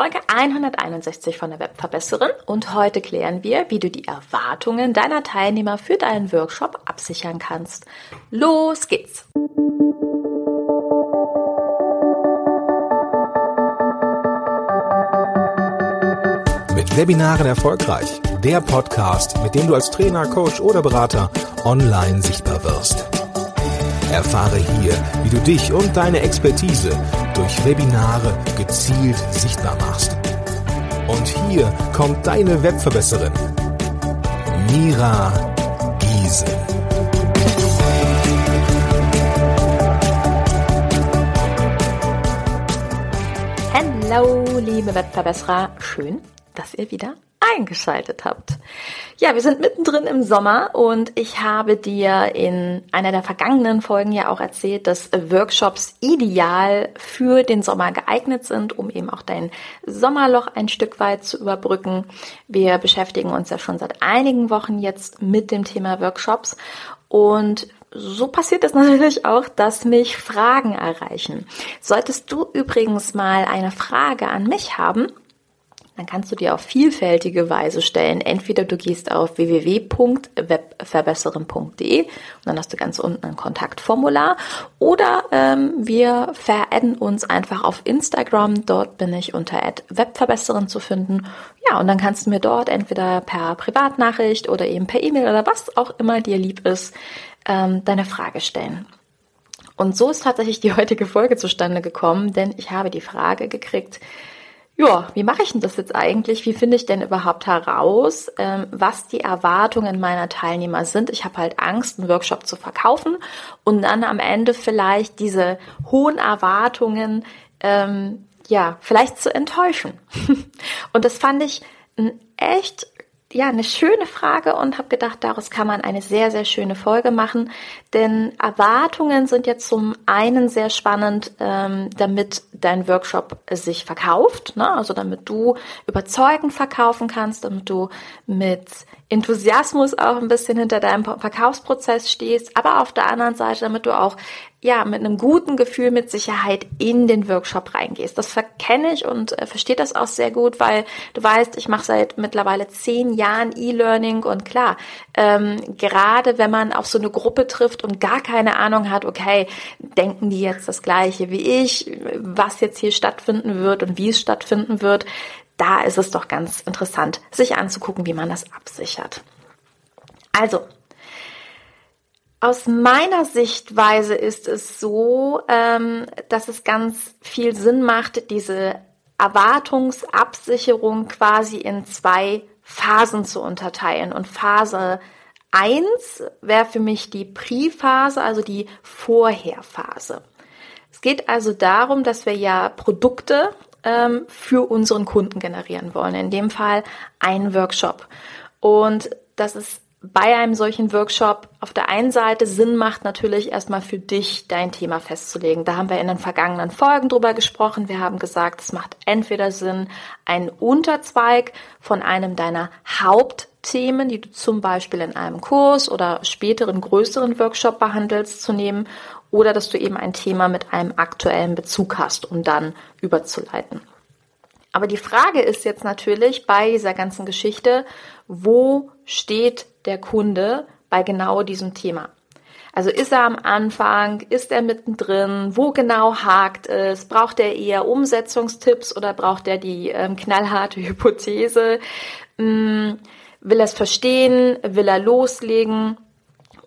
Folge 161 von der Webverbesserin und heute klären wir, wie du die Erwartungen deiner Teilnehmer für deinen Workshop absichern kannst. Los geht's! Mit Webinaren erfolgreich. Der Podcast, mit dem du als Trainer, Coach oder Berater online sichtbar wirst. Erfahre hier, wie du dich und deine Expertise durch Webinare gezielt sichtbar machst. Und hier kommt deine Webverbesserin, Mira Giese. Hallo, liebe Webverbesserer. Schön, dass ihr wieder eingeschaltet habt. Ja, wir sind mittendrin im Sommer und ich habe dir in einer der vergangenen Folgen ja auch erzählt, dass Workshops ideal für den Sommer geeignet sind, um eben auch dein Sommerloch ein Stück weit zu überbrücken. Wir beschäftigen uns ja schon seit einigen Wochen jetzt mit dem Thema Workshops und so passiert es natürlich auch, dass mich Fragen erreichen. Solltest du übrigens mal eine Frage an mich haben, dann kannst du dir auf vielfältige Weise stellen. Entweder du gehst auf www.webverbesserin.de und dann hast du ganz unten ein Kontaktformular oder ähm, wir veradden uns einfach auf Instagram. Dort bin ich unter Webverbesserin zu finden. Ja, und dann kannst du mir dort entweder per Privatnachricht oder eben per E-Mail oder was auch immer dir lieb ist, ähm, deine Frage stellen. Und so ist tatsächlich die heutige Folge zustande gekommen, denn ich habe die Frage gekriegt, ja, wie mache ich denn das jetzt eigentlich? Wie finde ich denn überhaupt heraus, ähm, was die Erwartungen meiner Teilnehmer sind? Ich habe halt Angst, einen Workshop zu verkaufen und dann am Ende vielleicht diese hohen Erwartungen ähm, ja vielleicht zu enttäuschen. und das fand ich ein echt ja, eine schöne Frage und habe gedacht, daraus kann man eine sehr, sehr schöne Folge machen. Denn Erwartungen sind jetzt zum einen sehr spannend, ähm, damit dein Workshop sich verkauft, ne? also damit du überzeugend verkaufen kannst, damit du mit Enthusiasmus auch ein bisschen hinter deinem Verkaufsprozess stehst, aber auf der anderen Seite, damit du auch ja mit einem guten Gefühl mit Sicherheit in den Workshop reingehst. Das verkenne ich und äh, verstehe das auch sehr gut, weil du weißt, ich mache seit mittlerweile zehn Jahren E-Learning und klar, ähm, gerade wenn man auf so eine Gruppe trifft und gar keine Ahnung hat, okay, denken die jetzt das gleiche wie ich, was jetzt hier stattfinden wird und wie es stattfinden wird, da ist es doch ganz interessant, sich anzugucken, wie man das absichert. Also, aus meiner Sichtweise ist es so, ähm, dass es ganz viel Sinn macht, diese Erwartungsabsicherung quasi in zwei Phasen zu unterteilen. Und Phase 1 wäre für mich die Pre-Phase, also die Vorherphase. Es geht also darum, dass wir ja Produkte ähm, für unseren Kunden generieren wollen. In dem Fall einen Workshop. Und das ist bei einem solchen Workshop auf der einen Seite Sinn macht natürlich erstmal für dich dein Thema festzulegen. Da haben wir in den vergangenen Folgen drüber gesprochen. Wir haben gesagt, es macht entweder Sinn, einen Unterzweig von einem deiner Hauptthemen, die du zum Beispiel in einem Kurs oder späteren größeren Workshop behandelst, zu nehmen oder dass du eben ein Thema mit einem aktuellen Bezug hast, um dann überzuleiten. Aber die Frage ist jetzt natürlich bei dieser ganzen Geschichte, wo steht der Kunde bei genau diesem Thema? Also ist er am Anfang, ist er mittendrin, wo genau hakt es, braucht er eher Umsetzungstipps oder braucht er die ähm, knallharte Hypothese, hm, will er es verstehen, will er loslegen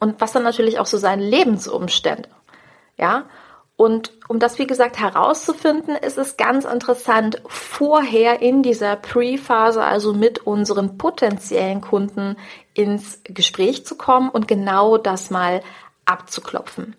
und was dann natürlich auch so seine Lebensumstände. Ja, und um das, wie gesagt, herauszufinden, ist es ganz interessant, vorher in dieser Pre-Phase, also mit unseren potenziellen Kunden ins Gespräch zu kommen und genau das mal abzuklopfen.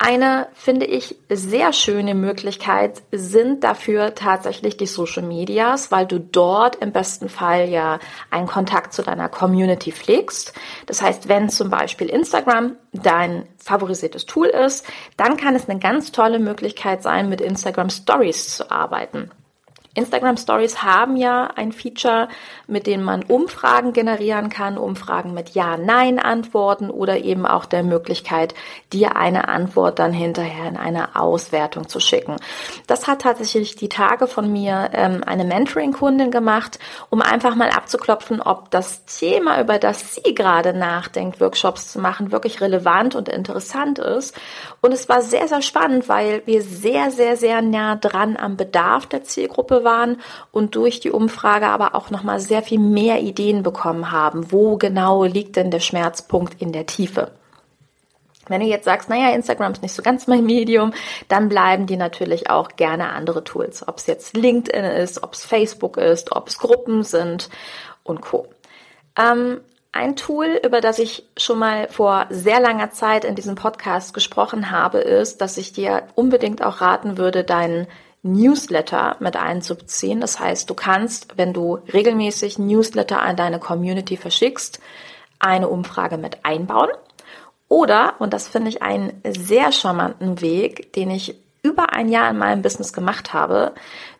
Eine, finde ich, sehr schöne Möglichkeit sind dafür tatsächlich die Social Medias, weil du dort im besten Fall ja einen Kontakt zu deiner Community pflegst. Das heißt, wenn zum Beispiel Instagram dein favorisiertes Tool ist, dann kann es eine ganz tolle Möglichkeit sein, mit Instagram Stories zu arbeiten. Instagram Stories haben ja ein Feature, mit dem man Umfragen generieren kann, Umfragen mit Ja-Nein-Antworten oder eben auch der Möglichkeit, dir eine Antwort dann hinterher in eine Auswertung zu schicken. Das hat tatsächlich die Tage von mir ähm, eine Mentoring-Kundin gemacht, um einfach mal abzuklopfen, ob das Thema, über das sie gerade nachdenkt, Workshops zu machen, wirklich relevant und interessant ist. Und es war sehr, sehr spannend, weil wir sehr, sehr, sehr nah dran am Bedarf der Zielgruppe waren und durch die Umfrage aber auch nochmal sehr viel mehr Ideen bekommen haben. Wo genau liegt denn der Schmerzpunkt in der Tiefe? Wenn du jetzt sagst, naja, Instagram ist nicht so ganz mein Medium, dann bleiben die natürlich auch gerne andere Tools. Ob es jetzt LinkedIn ist, ob es Facebook ist, ob es Gruppen sind und Co. Ähm, ein Tool, über das ich schon mal vor sehr langer Zeit in diesem Podcast gesprochen habe, ist, dass ich dir unbedingt auch raten würde, deinen Newsletter mit einzubeziehen. Das heißt, du kannst, wenn du regelmäßig Newsletter an deine Community verschickst, eine Umfrage mit einbauen. Oder, und das finde ich einen sehr charmanten Weg, den ich über ein Jahr in meinem Business gemacht habe,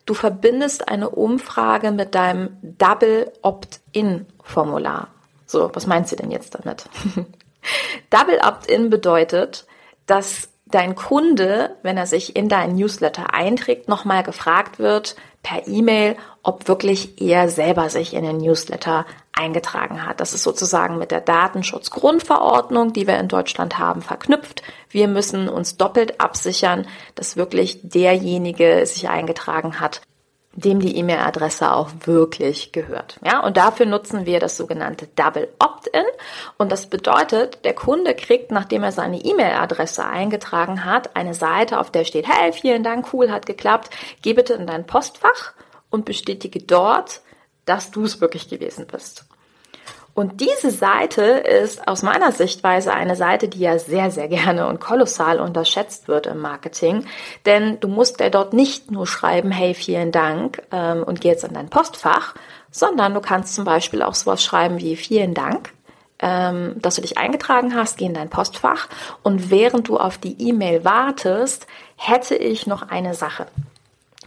du verbindest eine Umfrage mit deinem Double Opt-in Formular. So, was meinst du denn jetzt damit? Double Opt-in bedeutet, dass dein Kunde, wenn er sich in deinen Newsletter einträgt, nochmal gefragt wird per E-Mail, ob wirklich er selber sich in den Newsletter eingetragen hat. Das ist sozusagen mit der Datenschutzgrundverordnung, die wir in Deutschland haben, verknüpft. Wir müssen uns doppelt absichern, dass wirklich derjenige sich eingetragen hat, dem die E-Mail-Adresse auch wirklich gehört. Ja, und dafür nutzen wir das sogenannte Double Opt-in. Und das bedeutet, der Kunde kriegt, nachdem er seine E-Mail-Adresse eingetragen hat, eine Seite, auf der steht, hey, vielen Dank, cool, hat geklappt. Geh bitte in dein Postfach und bestätige dort, dass du es wirklich gewesen bist. Und diese Seite ist aus meiner Sichtweise eine Seite, die ja sehr, sehr gerne und kolossal unterschätzt wird im Marketing. Denn du musst ja dort nicht nur schreiben, hey, vielen Dank ähm, und geh jetzt in dein Postfach, sondern du kannst zum Beispiel auch sowas schreiben wie vielen Dank, ähm, dass du dich eingetragen hast, geh in dein Postfach und während du auf die E-Mail wartest, hätte ich noch eine Sache.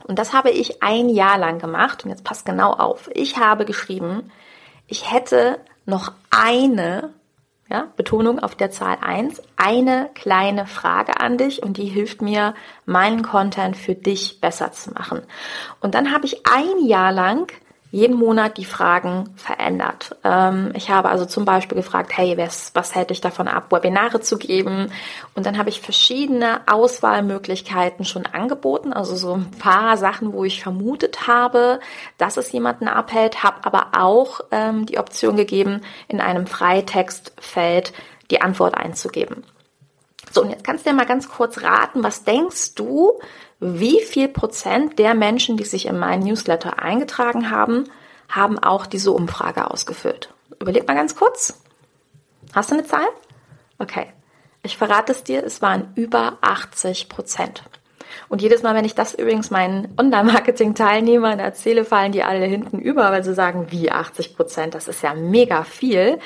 Und das habe ich ein Jahr lang gemacht und jetzt passt genau auf. Ich habe geschrieben, ich hätte noch eine, ja, Betonung auf der Zahl 1, eine kleine Frage an dich und die hilft mir, meinen Content für dich besser zu machen. Und dann habe ich ein Jahr lang jeden Monat die Fragen verändert. Ähm, ich habe also zum Beispiel gefragt, hey, was, was hätte ich davon ab, Webinare zu geben? Und dann habe ich verschiedene Auswahlmöglichkeiten schon angeboten, also so ein paar Sachen, wo ich vermutet habe, dass es jemanden abhält, habe aber auch ähm, die Option gegeben, in einem Freitextfeld die Antwort einzugeben. So, und jetzt kannst du dir mal ganz kurz raten, was denkst du, wie viel Prozent der Menschen, die sich in meinen Newsletter eingetragen haben, haben auch diese Umfrage ausgefüllt? Überleg mal ganz kurz. Hast du eine Zahl? Okay. Ich verrate es dir, es waren über 80 Prozent. Und jedes Mal, wenn ich das übrigens meinen Online-Marketing-Teilnehmern erzähle, fallen die alle hinten über, weil sie sagen, wie 80 Prozent, das ist ja mega viel.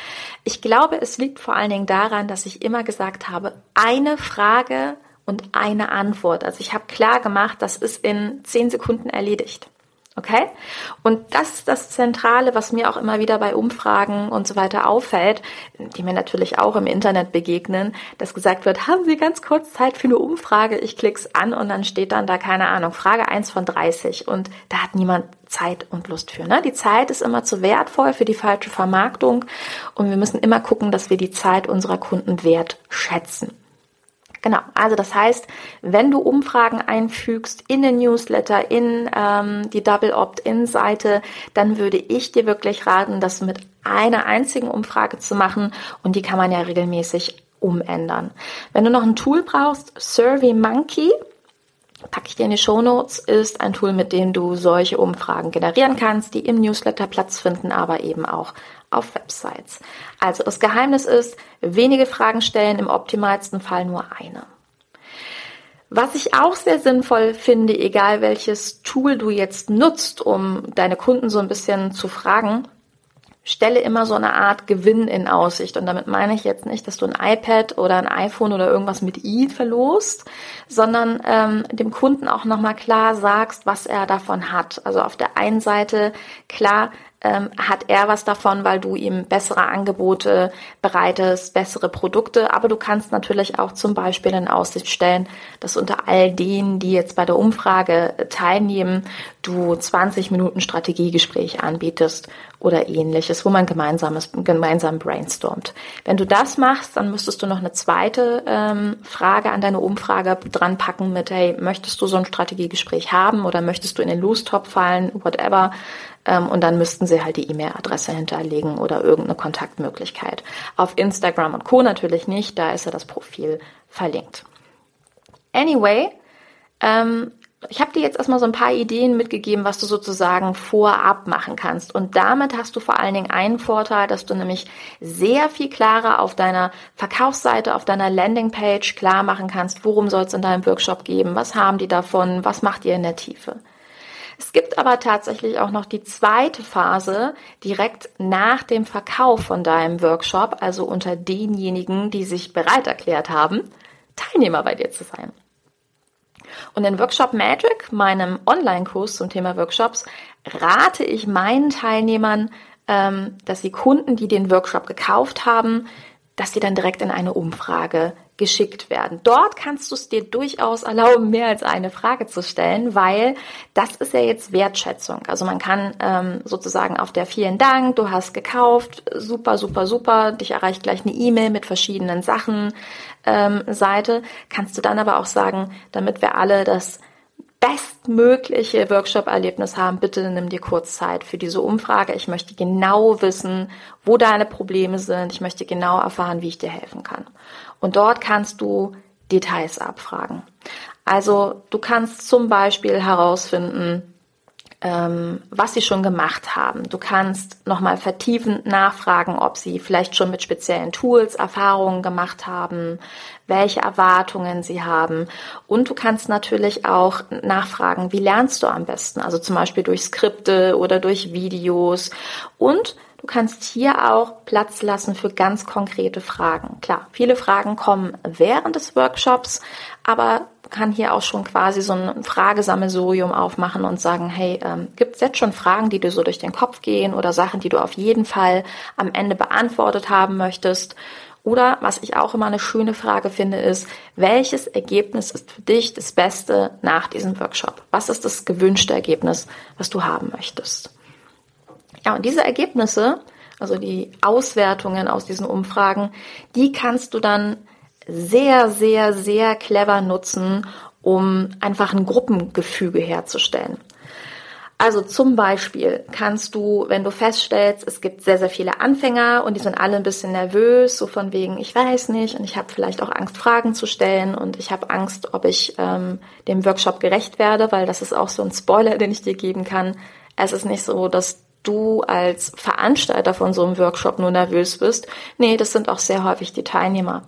Ich glaube, es liegt vor allen Dingen daran, dass ich immer gesagt habe, eine Frage und eine Antwort. Also ich habe klar gemacht, das ist in zehn Sekunden erledigt. Okay? Und das ist das Zentrale, was mir auch immer wieder bei Umfragen und so weiter auffällt, die mir natürlich auch im Internet begegnen, dass gesagt wird, haben Sie ganz kurz Zeit für eine Umfrage? Ich klick's an und dann steht dann da, keine Ahnung, Frage 1 von 30 und da hat niemand Zeit und Lust für. Ne? Die Zeit ist immer zu wertvoll für die falsche Vermarktung und wir müssen immer gucken, dass wir die Zeit unserer Kunden wertschätzen. Genau, also das heißt, wenn du Umfragen einfügst in den Newsletter, in ähm, die Double Opt-in-Seite, dann würde ich dir wirklich raten, das mit einer einzigen Umfrage zu machen und die kann man ja regelmäßig umändern. Wenn du noch ein Tool brauchst, Survey Monkey, packe ich dir in die Show Notes, ist ein Tool, mit dem du solche Umfragen generieren kannst, die im Newsletter Platz finden, aber eben auch auf Websites. Also das Geheimnis ist, wenige Fragen stellen, im optimalsten Fall nur eine. Was ich auch sehr sinnvoll finde, egal welches Tool du jetzt nutzt, um deine Kunden so ein bisschen zu fragen, stelle immer so eine Art Gewinn in Aussicht. Und damit meine ich jetzt nicht, dass du ein iPad oder ein iPhone oder irgendwas mit i verlost, sondern ähm, dem Kunden auch nochmal klar sagst, was er davon hat. Also auf der einen Seite klar ähm, hat er was davon, weil du ihm bessere Angebote bereitest, bessere Produkte. Aber du kannst natürlich auch zum Beispiel in Aussicht stellen, dass unter all denen, die jetzt bei der Umfrage teilnehmen, du 20 Minuten Strategiegespräch anbietest oder ähnliches, wo man gemeinsames, gemeinsam brainstormt. Wenn du das machst, dann müsstest du noch eine zweite ähm, Frage an deine Umfrage dran packen mit, hey, möchtest du so ein Strategiegespräch haben oder möchtest du in den Lostop fallen, whatever. Ähm, und dann müssten sie halt die E-Mail-Adresse hinterlegen oder irgendeine Kontaktmöglichkeit. Auf Instagram und Co. natürlich nicht, da ist ja das Profil verlinkt. Anyway, ähm, ich habe dir jetzt erstmal so ein paar Ideen mitgegeben, was du sozusagen vorab machen kannst. Und damit hast du vor allen Dingen einen Vorteil, dass du nämlich sehr viel klarer auf deiner Verkaufsseite, auf deiner Landingpage klar machen kannst, worum soll es in deinem Workshop geben, was haben die davon, was macht ihr in der Tiefe. Es gibt aber tatsächlich auch noch die zweite Phase direkt nach dem Verkauf von deinem Workshop, also unter denjenigen, die sich bereit erklärt haben, Teilnehmer bei dir zu sein. Und in Workshop Magic, meinem Online-Kurs zum Thema Workshops, rate ich meinen Teilnehmern, ähm, dass sie Kunden, die den Workshop gekauft haben, dass sie dann direkt in eine Umfrage geschickt werden. Dort kannst du es dir durchaus erlauben, mehr als eine Frage zu stellen, weil das ist ja jetzt Wertschätzung. Also man kann ähm, sozusagen auf der vielen Dank, du hast gekauft, super, super, super, dich erreicht gleich eine E-Mail mit verschiedenen Sachen ähm, Seite, kannst du dann aber auch sagen, damit wir alle das bestmögliche Workshop-Erlebnis haben, bitte nimm dir kurz Zeit für diese Umfrage. Ich möchte genau wissen, wo deine Probleme sind. Ich möchte genau erfahren, wie ich dir helfen kann. Und dort kannst du Details abfragen. Also du kannst zum Beispiel herausfinden, ähm, was sie schon gemacht haben. Du kannst nochmal vertiefend nachfragen, ob sie vielleicht schon mit speziellen Tools Erfahrungen gemacht haben, welche Erwartungen sie haben. Und du kannst natürlich auch nachfragen, wie lernst du am besten? Also zum Beispiel durch Skripte oder durch Videos. Und Du kannst hier auch Platz lassen für ganz konkrete Fragen. Klar, viele Fragen kommen während des Workshops, aber kann hier auch schon quasi so ein Fragesammelsurium aufmachen und sagen, hey, ähm, gibt es jetzt schon Fragen, die dir so durch den Kopf gehen oder Sachen, die du auf jeden Fall am Ende beantwortet haben möchtest? Oder was ich auch immer eine schöne Frage finde, ist, welches Ergebnis ist für dich das Beste nach diesem Workshop? Was ist das gewünschte Ergebnis, was du haben möchtest? Ja, und diese Ergebnisse, also die Auswertungen aus diesen Umfragen, die kannst du dann sehr, sehr, sehr clever nutzen, um einfach ein Gruppengefüge herzustellen. Also zum Beispiel kannst du, wenn du feststellst, es gibt sehr, sehr viele Anfänger und die sind alle ein bisschen nervös, so von wegen, ich weiß nicht und ich habe vielleicht auch Angst, Fragen zu stellen und ich habe Angst, ob ich ähm, dem Workshop gerecht werde, weil das ist auch so ein Spoiler, den ich dir geben kann. Es ist nicht so, dass du als Veranstalter von so einem Workshop nur nervös bist. Nee, das sind auch sehr häufig die Teilnehmer.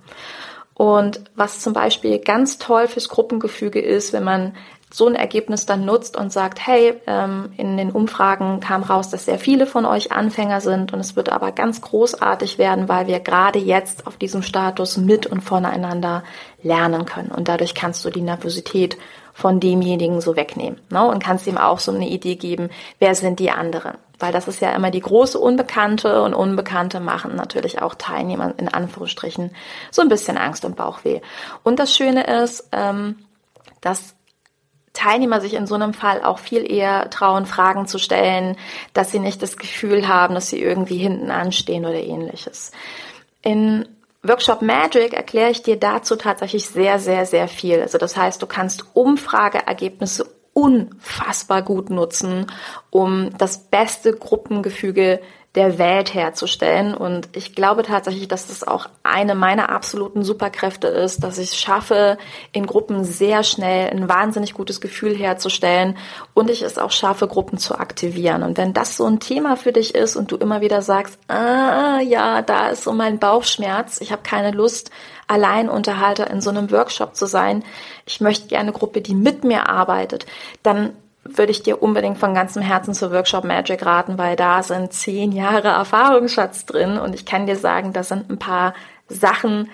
Und was zum Beispiel ganz toll fürs Gruppengefüge ist, wenn man so ein Ergebnis dann nutzt und sagt, hey, ähm, in den Umfragen kam raus, dass sehr viele von euch Anfänger sind und es wird aber ganz großartig werden, weil wir gerade jetzt auf diesem Status mit und voneinander lernen können. Und dadurch kannst du die Nervosität von demjenigen so wegnehmen ne? und kannst ihm auch so eine Idee geben, wer sind die anderen. Weil das ist ja immer die große Unbekannte und Unbekannte machen natürlich auch Teilnehmer in Anführungsstrichen so ein bisschen Angst und Bauchweh. Und das Schöne ist, ähm, dass Teilnehmer sich in so einem Fall auch viel eher trauen, Fragen zu stellen, dass sie nicht das Gefühl haben, dass sie irgendwie hinten anstehen oder ähnliches. In Workshop Magic erkläre ich dir dazu tatsächlich sehr, sehr, sehr viel. Also das heißt, du kannst Umfrageergebnisse unfassbar gut nutzen, um das beste Gruppengefüge der Welt herzustellen. Und ich glaube tatsächlich, dass das auch eine meiner absoluten Superkräfte ist, dass ich es schaffe, in Gruppen sehr schnell ein wahnsinnig gutes Gefühl herzustellen und ich es auch schaffe, Gruppen zu aktivieren. Und wenn das so ein Thema für dich ist und du immer wieder sagst, ah ja, da ist so mein Bauchschmerz, ich habe keine Lust, Alleinunterhalter in so einem Workshop zu sein, ich möchte gerne eine Gruppe, die mit mir arbeitet, dann würde ich dir unbedingt von ganzem Herzen zur Workshop Magic raten, weil da sind zehn Jahre Erfahrungsschatz drin und ich kann dir sagen, da sind ein paar Sachen,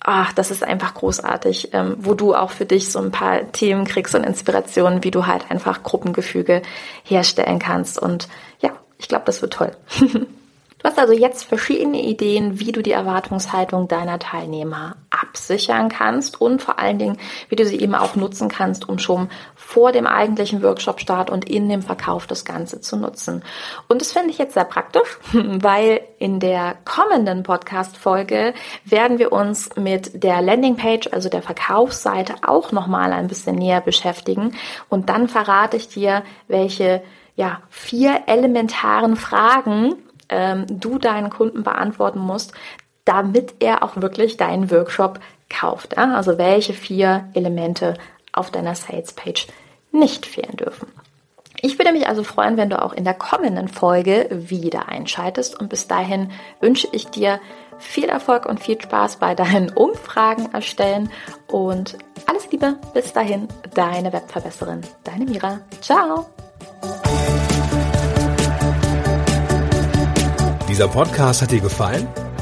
ach, das ist einfach großartig, ähm, wo du auch für dich so ein paar Themen kriegst und Inspirationen, wie du halt einfach Gruppengefüge herstellen kannst. Und ja, ich glaube, das wird toll. Du hast also jetzt verschiedene Ideen, wie du die Erwartungshaltung deiner Teilnehmer absichern kannst und vor allen Dingen, wie du sie eben auch nutzen kannst, um schon vor dem eigentlichen Workshop-Start und in dem Verkauf das Ganze zu nutzen. Und das finde ich jetzt sehr praktisch, weil in der kommenden Podcast-Folge werden wir uns mit der Landingpage, also der Verkaufsseite, auch nochmal ein bisschen näher beschäftigen. Und dann verrate ich dir, welche ja, vier elementaren Fragen ähm, du deinen Kunden beantworten musst, damit er auch wirklich deinen Workshop kauft. Ja? Also welche vier Elemente auf deiner Sales Page nicht fehlen dürfen. Ich würde mich also freuen, wenn du auch in der kommenden Folge wieder einschaltest und bis dahin wünsche ich dir viel Erfolg und viel Spaß bei deinen Umfragen erstellen und alles Liebe, bis dahin, deine Webverbesserin, deine Mira. Ciao! Dieser Podcast hat dir gefallen?